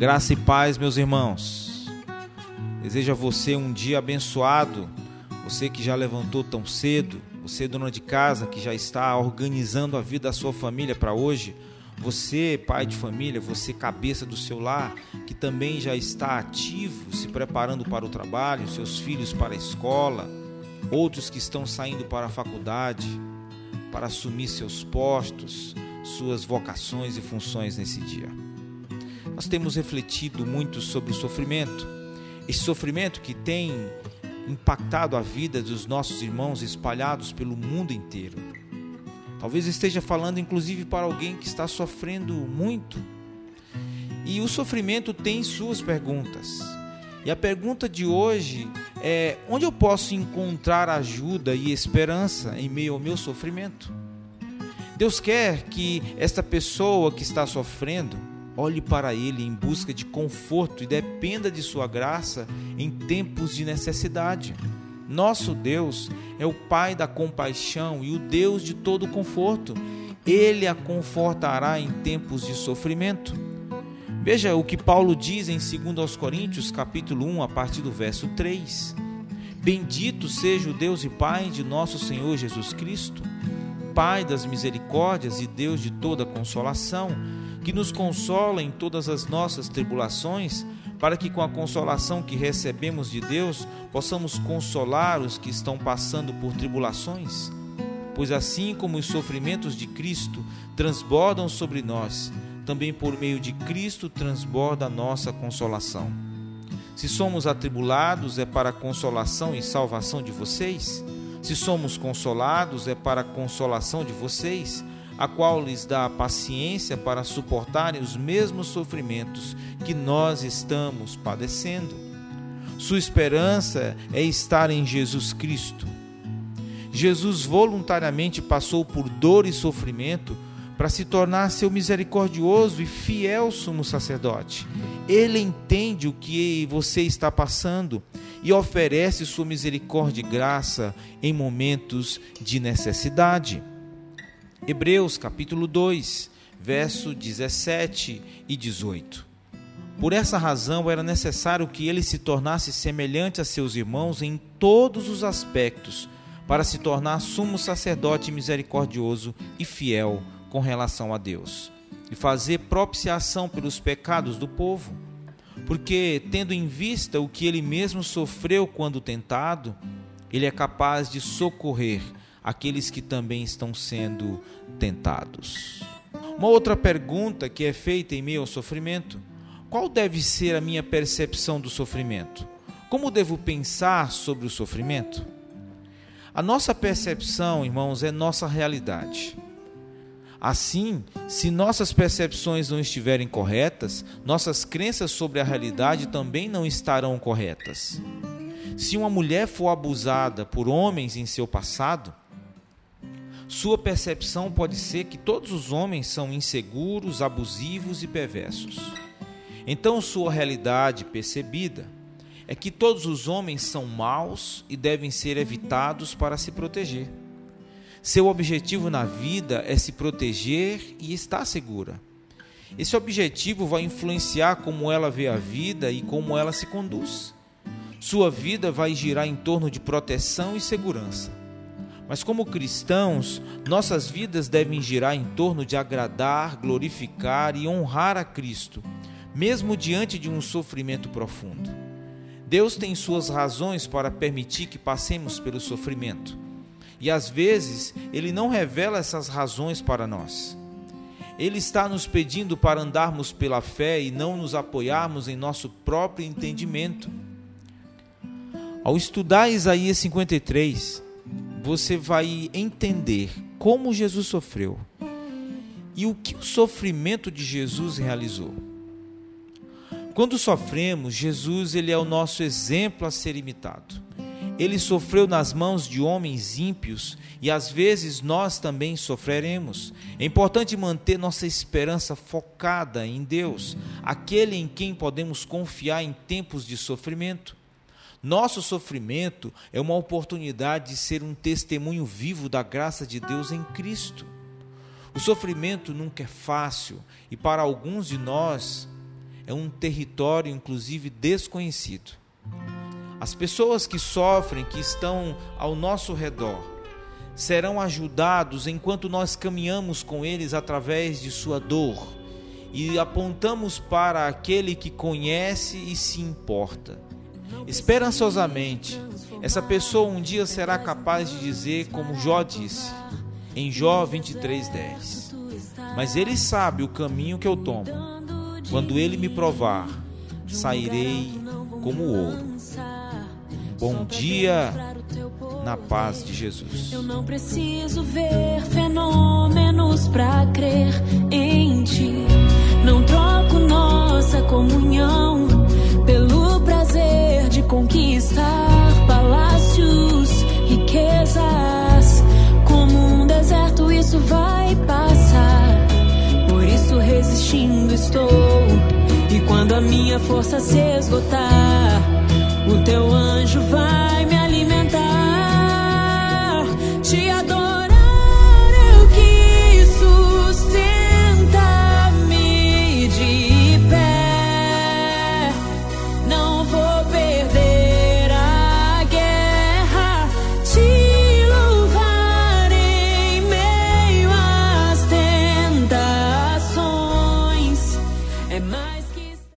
Graça e paz, meus irmãos. Desejo a você um dia abençoado. Você que já levantou tão cedo, você dona de casa que já está organizando a vida da sua família para hoje, você pai de família, você cabeça do seu lar, que também já está ativo, se preparando para o trabalho, seus filhos para a escola, outros que estão saindo para a faculdade, para assumir seus postos, suas vocações e funções nesse dia. Nós temos refletido muito sobre o sofrimento, esse sofrimento que tem impactado a vida dos nossos irmãos espalhados pelo mundo inteiro. Talvez esteja falando inclusive para alguém que está sofrendo muito. E o sofrimento tem suas perguntas. E a pergunta de hoje é: onde eu posso encontrar ajuda e esperança em meio ao meu sofrimento? Deus quer que esta pessoa que está sofrendo olhe para Ele em busca de conforto e dependa de Sua graça em tempos de necessidade. Nosso Deus é o Pai da compaixão e o Deus de todo conforto. Ele a confortará em tempos de sofrimento. Veja o que Paulo diz em 2 Coríntios, capítulo 1, a partir do verso 3. Bendito seja o Deus e Pai de nosso Senhor Jesus Cristo, Pai das misericórdias e Deus de toda consolação, que nos consola em todas as nossas tribulações, para que com a consolação que recebemos de Deus possamos consolar os que estão passando por tribulações. Pois assim como os sofrimentos de Cristo transbordam sobre nós, também por meio de Cristo transborda a nossa consolação. Se somos atribulados, é para a consolação e salvação de vocês. Se somos consolados, é para a consolação de vocês a qual lhes dá paciência para suportarem os mesmos sofrimentos que nós estamos padecendo. Sua esperança é estar em Jesus Cristo. Jesus voluntariamente passou por dor e sofrimento para se tornar seu misericordioso e fiel sumo sacerdote. Ele entende o que você está passando e oferece sua misericórdia e graça em momentos de necessidade. Hebreus capítulo 2, verso 17 e 18. Por essa razão era necessário que ele se tornasse semelhante a seus irmãos em todos os aspectos, para se tornar sumo sacerdote misericordioso e fiel com relação a Deus, e fazer propiciação pelos pecados do povo. Porque, tendo em vista o que ele mesmo sofreu quando tentado, ele é capaz de socorrer aqueles que também estão sendo tentados. Uma outra pergunta que é feita em meio ao sofrimento: qual deve ser a minha percepção do sofrimento? Como devo pensar sobre o sofrimento? A nossa percepção, irmãos, é nossa realidade. Assim, se nossas percepções não estiverem corretas, nossas crenças sobre a realidade também não estarão corretas. Se uma mulher for abusada por homens em seu passado, sua percepção pode ser que todos os homens são inseguros, abusivos e perversos. Então, sua realidade percebida é que todos os homens são maus e devem ser evitados para se proteger. Seu objetivo na vida é se proteger e estar segura. Esse objetivo vai influenciar como ela vê a vida e como ela se conduz. Sua vida vai girar em torno de proteção e segurança. Mas como cristãos, nossas vidas devem girar em torno de agradar, glorificar e honrar a Cristo, mesmo diante de um sofrimento profundo. Deus tem suas razões para permitir que passemos pelo sofrimento. E às vezes, Ele não revela essas razões para nós. Ele está nos pedindo para andarmos pela fé e não nos apoiarmos em nosso próprio entendimento. Ao estudar Isaías 53, você vai entender como Jesus sofreu e o que o sofrimento de Jesus realizou. Quando sofremos, Jesus ele é o nosso exemplo a ser imitado. Ele sofreu nas mãos de homens ímpios e às vezes nós também sofreremos. É importante manter nossa esperança focada em Deus, aquele em quem podemos confiar em tempos de sofrimento. Nosso sofrimento é uma oportunidade de ser um testemunho vivo da graça de Deus em Cristo. O sofrimento nunca é fácil e para alguns de nós é um território, inclusive, desconhecido. As pessoas que sofrem, que estão ao nosso redor, serão ajudados enquanto nós caminhamos com eles através de sua dor e apontamos para aquele que conhece e se importa. Esperançosamente, essa pessoa um dia será capaz de dizer, como Jó disse, em Jó 23:10. Mas ele sabe o caminho que eu tomo. Quando ele me provar, sairei como ouro. Bom dia na paz de Jesus. Eu não preciso ver fenômenos para minha força se esgotar, o teu anjo vai me alimentar.